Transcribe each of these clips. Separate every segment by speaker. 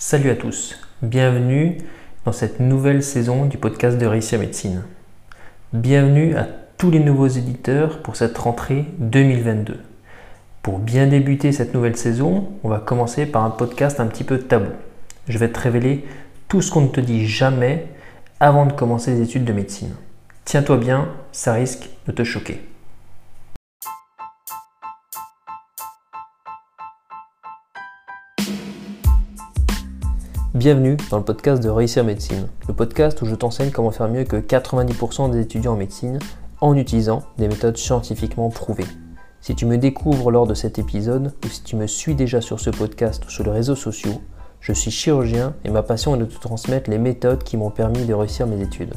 Speaker 1: Salut à tous, bienvenue dans cette nouvelle saison du podcast de Réussir Médecine. Bienvenue à tous les nouveaux éditeurs pour cette rentrée 2022. Pour bien débuter cette nouvelle saison, on va commencer par un podcast un petit peu tabou. Je vais te révéler tout ce qu'on ne te dit jamais avant de commencer les études de médecine. Tiens-toi bien, ça risque de te choquer. Bienvenue dans le podcast de Réussir Médecine, le podcast où je t'enseigne comment faire mieux que 90% des étudiants en médecine en utilisant des méthodes scientifiquement prouvées. Si tu me découvres lors de cet épisode ou si tu me suis déjà sur ce podcast ou sur les réseaux sociaux, je suis chirurgien et ma passion est de te transmettre les méthodes qui m'ont permis de réussir mes études.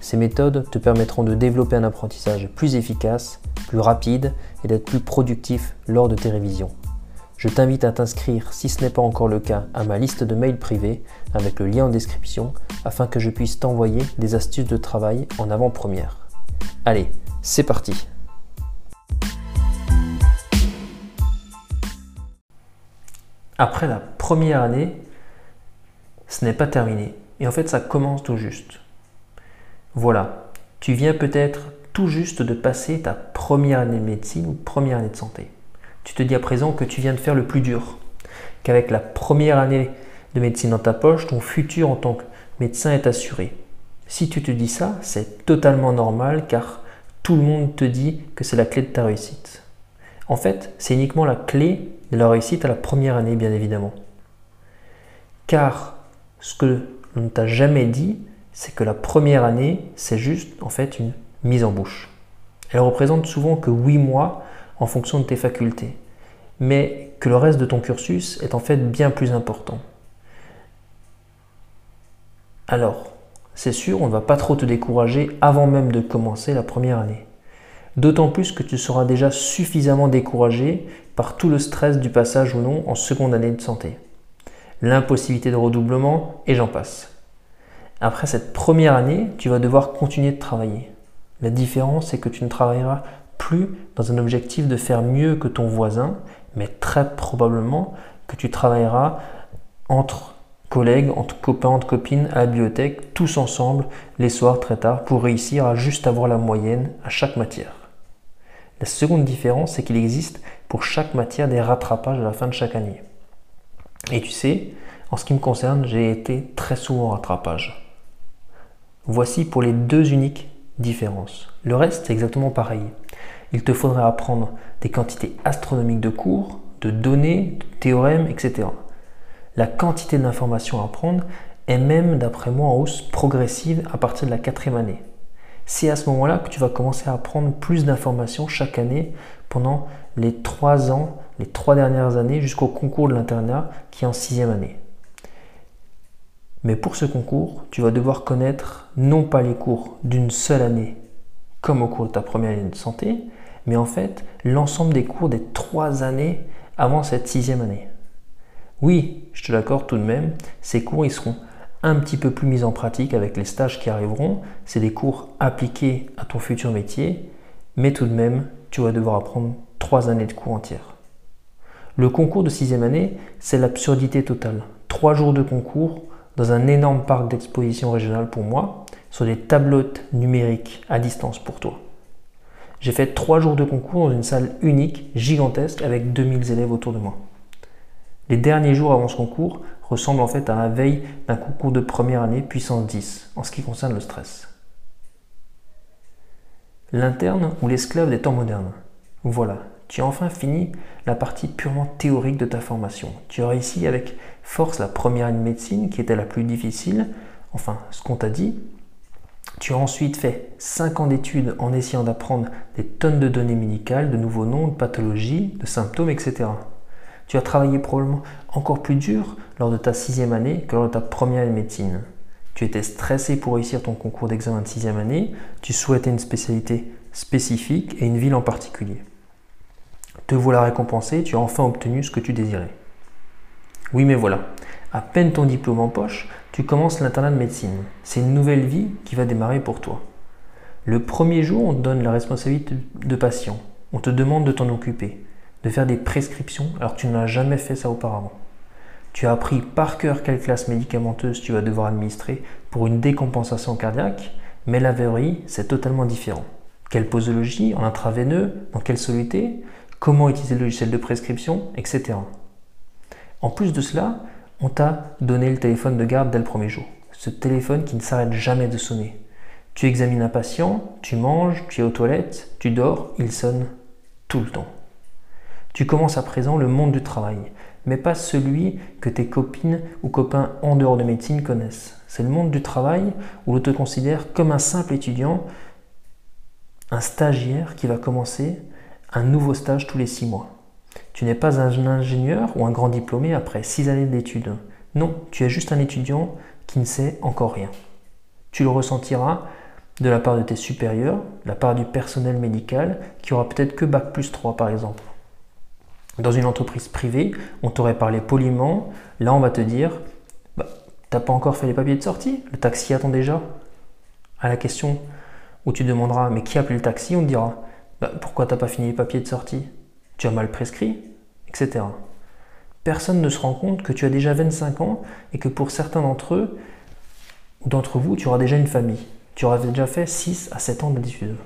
Speaker 1: Ces méthodes te permettront de développer un apprentissage plus efficace, plus rapide et d'être plus productif lors de tes révisions. Je t'invite à t'inscrire, si ce n'est pas encore le cas, à ma liste de mails privés avec le lien en description afin que je puisse t'envoyer des astuces de travail en avant-première. Allez, c'est parti Après la première année, ce n'est pas terminé. Et en fait, ça commence tout juste. Voilà, tu viens peut-être tout juste de passer ta première année de médecine ou première année de santé. Tu te dis à présent que tu viens de faire le plus dur, qu'avec la première année de médecine dans ta poche, ton futur en tant que médecin est assuré. Si tu te dis ça, c'est totalement normal car tout le monde te dit que c'est la clé de ta réussite. En fait, c'est uniquement la clé de la réussite à la première année, bien évidemment. Car ce que l'on ne t'a jamais dit, c'est que la première année, c'est juste en fait une mise en bouche. Elle représente souvent que 8 mois en fonction de tes facultés, mais que le reste de ton cursus est en fait bien plus important. Alors, c'est sûr, on ne va pas trop te décourager avant même de commencer la première année. D'autant plus que tu seras déjà suffisamment découragé par tout le stress du passage ou non en seconde année de santé. L'impossibilité de redoublement et j'en passe. Après cette première année, tu vas devoir continuer de travailler. La différence, c'est que tu ne travailleras plus dans un objectif de faire mieux que ton voisin, mais très probablement que tu travailleras entre collègues, entre copains, entre copines à la bibliothèque, tous ensemble, les soirs très tard, pour réussir à juste avoir la moyenne à chaque matière. La seconde différence, c'est qu'il existe pour chaque matière des rattrapages à la fin de chaque année. Et tu sais, en ce qui me concerne, j'ai été très souvent en rattrapage. Voici pour les deux uniques différences. Le reste, c'est exactement pareil il te faudrait apprendre des quantités astronomiques de cours, de données, de théorèmes, etc. La quantité d'informations à apprendre est même, d'après moi, en hausse progressive à partir de la quatrième année. C'est à ce moment-là que tu vas commencer à apprendre plus d'informations chaque année pendant les trois ans, les trois dernières années jusqu'au concours de l'internat qui est en sixième année. Mais pour ce concours, tu vas devoir connaître non pas les cours d'une seule année, comme au cours de ta première année de santé, mais en fait l'ensemble des cours des trois années avant cette sixième année. Oui, je te l'accorde tout de même, ces cours ils seront un petit peu plus mis en pratique avec les stages qui arriveront. C'est des cours appliqués à ton futur métier, mais tout de même, tu vas devoir apprendre trois années de cours entières. Le concours de sixième année, c'est l'absurdité totale. Trois jours de concours dans un énorme parc d'exposition régionale pour moi, sur des tablettes numériques à distance pour toi. J'ai fait trois jours de concours dans une salle unique, gigantesque, avec 2000 élèves autour de moi. Les derniers jours avant ce concours ressemblent en fait à la veille d'un concours de première année puissance 10 en ce qui concerne le stress. L'interne ou l'esclave des temps modernes. Voilà, tu as enfin fini la partie purement théorique de ta formation. Tu as réussi avec force la première année de médecine qui était la plus difficile, enfin ce qu'on t'a dit, tu as ensuite fait 5 ans d'études en essayant d'apprendre des tonnes de données médicales, de nouveaux noms, de pathologies, de symptômes, etc. Tu as travaillé probablement encore plus dur lors de ta sixième année que lors de ta première année de médecine. Tu étais stressé pour réussir ton concours d'examen de sixième année, tu souhaitais une spécialité spécifique et une ville en particulier. Te voilà récompensé, tu as enfin obtenu ce que tu désirais. Oui mais voilà, à peine ton diplôme en poche, tu commences l'internat de médecine. C'est une nouvelle vie qui va démarrer pour toi. Le premier jour, on te donne la responsabilité de patient. On te demande de t'en occuper, de faire des prescriptions alors que tu n'as jamais fait ça auparavant. Tu as appris par cœur quelle classe médicamenteuse tu vas devoir administrer pour une décompensation cardiaque, mais la théorie, c'est totalement différent. Quelle posologie, en intraveineux, dans quelle soluté, comment utiliser le logiciel de prescription, etc. En plus de cela, on t'a donné le téléphone de garde dès le premier jour. Ce téléphone qui ne s'arrête jamais de sonner. Tu examines un patient, tu manges, tu es aux toilettes, tu dors, il sonne tout le temps. Tu commences à présent le monde du travail, mais pas celui que tes copines ou copains en dehors de médecine connaissent. C'est le monde du travail où l'on te considère comme un simple étudiant, un stagiaire qui va commencer un nouveau stage tous les six mois. Tu n'es pas un ingénieur ou un grand diplômé après six années d'études. Non, tu es juste un étudiant qui ne sait encore rien. Tu le ressentiras de la part de tes supérieurs, de la part du personnel médical, qui aura peut-être que Bac plus 3 par exemple. Dans une entreprise privée, on t'aurait parlé poliment, là on va te dire, bah, t'as pas encore fait les papiers de sortie, le taxi attend déjà? À la question où tu demanderas, mais qui a appelé le taxi, on te dira, bah, pourquoi t'as pas fini les papiers de sortie? Tu as mal prescrit, etc. Personne ne se rend compte que tu as déjà 25 ans et que pour certains d'entre eux, d'entre vous, tu auras déjà une famille. Tu auras déjà fait 6 à 7 ans d'études.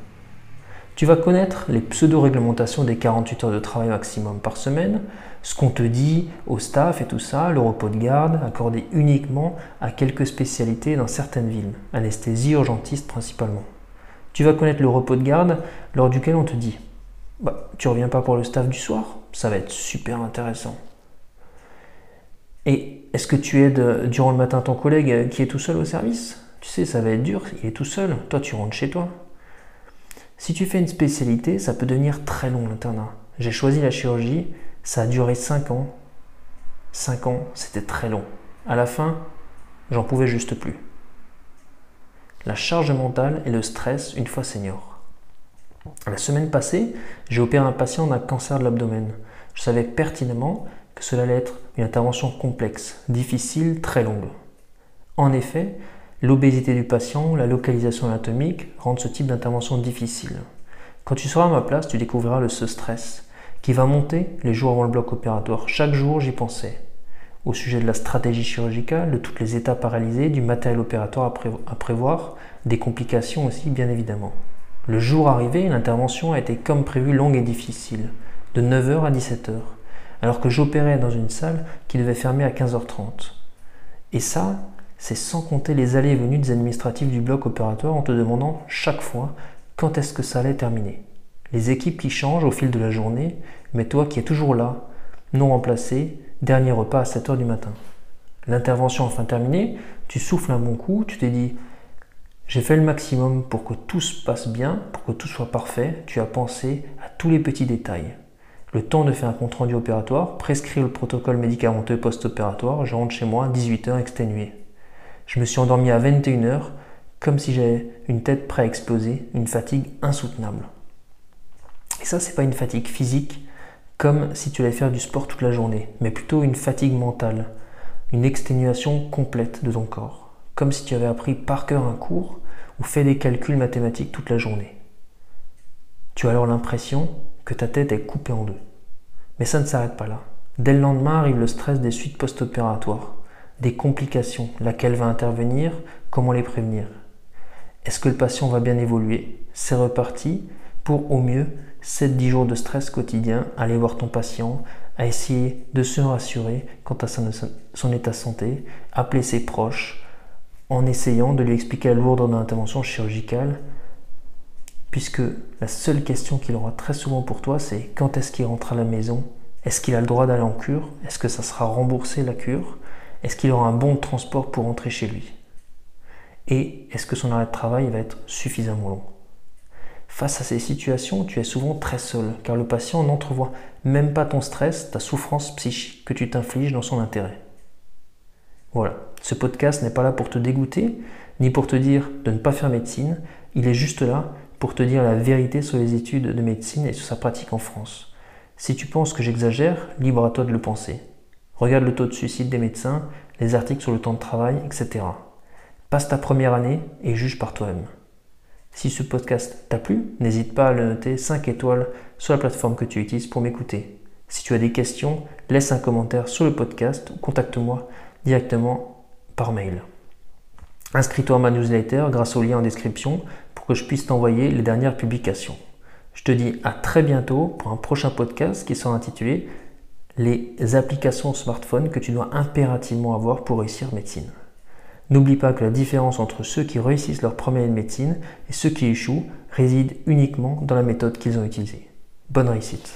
Speaker 1: Tu vas connaître les pseudo-réglementations des 48 heures de travail maximum par semaine, ce qu'on te dit au staff et tout ça, le repos de garde accordé uniquement à quelques spécialités dans certaines villes, anesthésie, urgentiste principalement. Tu vas connaître le repos de garde lors duquel on te dit bah, Tu reviens pas pour le staff du soir Ça va être super intéressant. Et est-ce que tu aides durant le matin ton collègue qui est tout seul au service? Tu sais, ça va être dur, il est tout seul. Toi, tu rentres chez toi. Si tu fais une spécialité, ça peut devenir très long l'internat. J'ai choisi la chirurgie, ça a duré 5 ans. 5 ans, c'était très long. À la fin, j'en pouvais juste plus la charge mentale et le stress une fois senior. La semaine passée, j'ai opéré un patient d'un cancer de l'abdomen. Je savais pertinemment que cela allait être une intervention complexe, difficile, très longue. En effet, l'obésité du patient, la localisation anatomique rendent ce type d'intervention difficile. Quand tu seras à ma place, tu découvriras le ce stress qui va monter les jours avant le bloc opératoire. Chaque jour, j'y pensais au sujet de la stratégie chirurgicale, de toutes les étapes réaliser, du matériel opératoire à, prévoir, des complications aussi bien évidemment. Le jour arrivé, l'intervention a été comme prévu longue et difficile, de 9h à 17h, alors que j'opérais dans une salle qui devait fermer à 15h30. Et ça, c'est sans compter les allées et venues des administratifs du bloc opératoire en te demandant chaque fois quand est-ce que ça allait terminer. Les équipes qui changent au fil de la journée, mais toi qui es toujours là, non remplacé, Dernier repas à 7h du matin. L'intervention enfin terminée, tu souffles un bon coup, tu t'es dit j'ai fait le maximum pour que tout se passe bien, pour que tout soit parfait, tu as pensé à tous les petits détails. Le temps de faire un compte rendu opératoire, prescrire le protocole médicamenteux post-opératoire, je rentre chez moi à 18h exténué. Je me suis endormi à 21h comme si j'avais une tête prête à exploser, une fatigue insoutenable. Et ça, c'est pas une fatigue physique, comme si tu allais faire du sport toute la journée, mais plutôt une fatigue mentale, une exténuation complète de ton corps, comme si tu avais appris par cœur un cours ou fait des calculs mathématiques toute la journée. Tu as alors l'impression que ta tête est coupée en deux. Mais ça ne s'arrête pas là. Dès le lendemain arrive le stress des suites post-opératoires, des complications, laquelle va intervenir, comment les prévenir. Est-ce que le patient va bien évoluer? C'est reparti pour au mieux 7-10 jours de stress quotidien, aller voir ton patient, à essayer de se rassurer quant à son état de santé, appeler ses proches, en essayant de lui expliquer la lourdeur de l'intervention chirurgicale, puisque la seule question qu'il aura très souvent pour toi, c'est quand est-ce qu'il rentre à la maison? Est-ce qu'il a le droit d'aller en cure? Est-ce que ça sera remboursé la cure? Est-ce qu'il aura un bon transport pour rentrer chez lui? Et est-ce que son arrêt de travail va être suffisamment long? Face à ces situations, tu es souvent très seul, car le patient n'entrevoit même pas ton stress, ta souffrance psychique que tu t'infliges dans son intérêt. Voilà, ce podcast n'est pas là pour te dégoûter, ni pour te dire de ne pas faire médecine, il est juste là pour te dire la vérité sur les études de médecine et sur sa pratique en France. Si tu penses que j'exagère, libre à toi de le penser. Regarde le taux de suicide des médecins, les articles sur le temps de travail, etc. Passe ta première année et juge par toi-même. Si ce podcast t'a plu, n'hésite pas à le noter 5 étoiles sur la plateforme que tu utilises pour m'écouter. Si tu as des questions, laisse un commentaire sur le podcast ou contacte-moi directement par mail. Inscris-toi à ma newsletter grâce au lien en description pour que je puisse t'envoyer les dernières publications. Je te dis à très bientôt pour un prochain podcast qui sera intitulé Les applications smartphone que tu dois impérativement avoir pour réussir médecine. N'oublie pas que la différence entre ceux qui réussissent leur première de médecine et ceux qui échouent réside uniquement dans la méthode qu'ils ont utilisée. Bonne réussite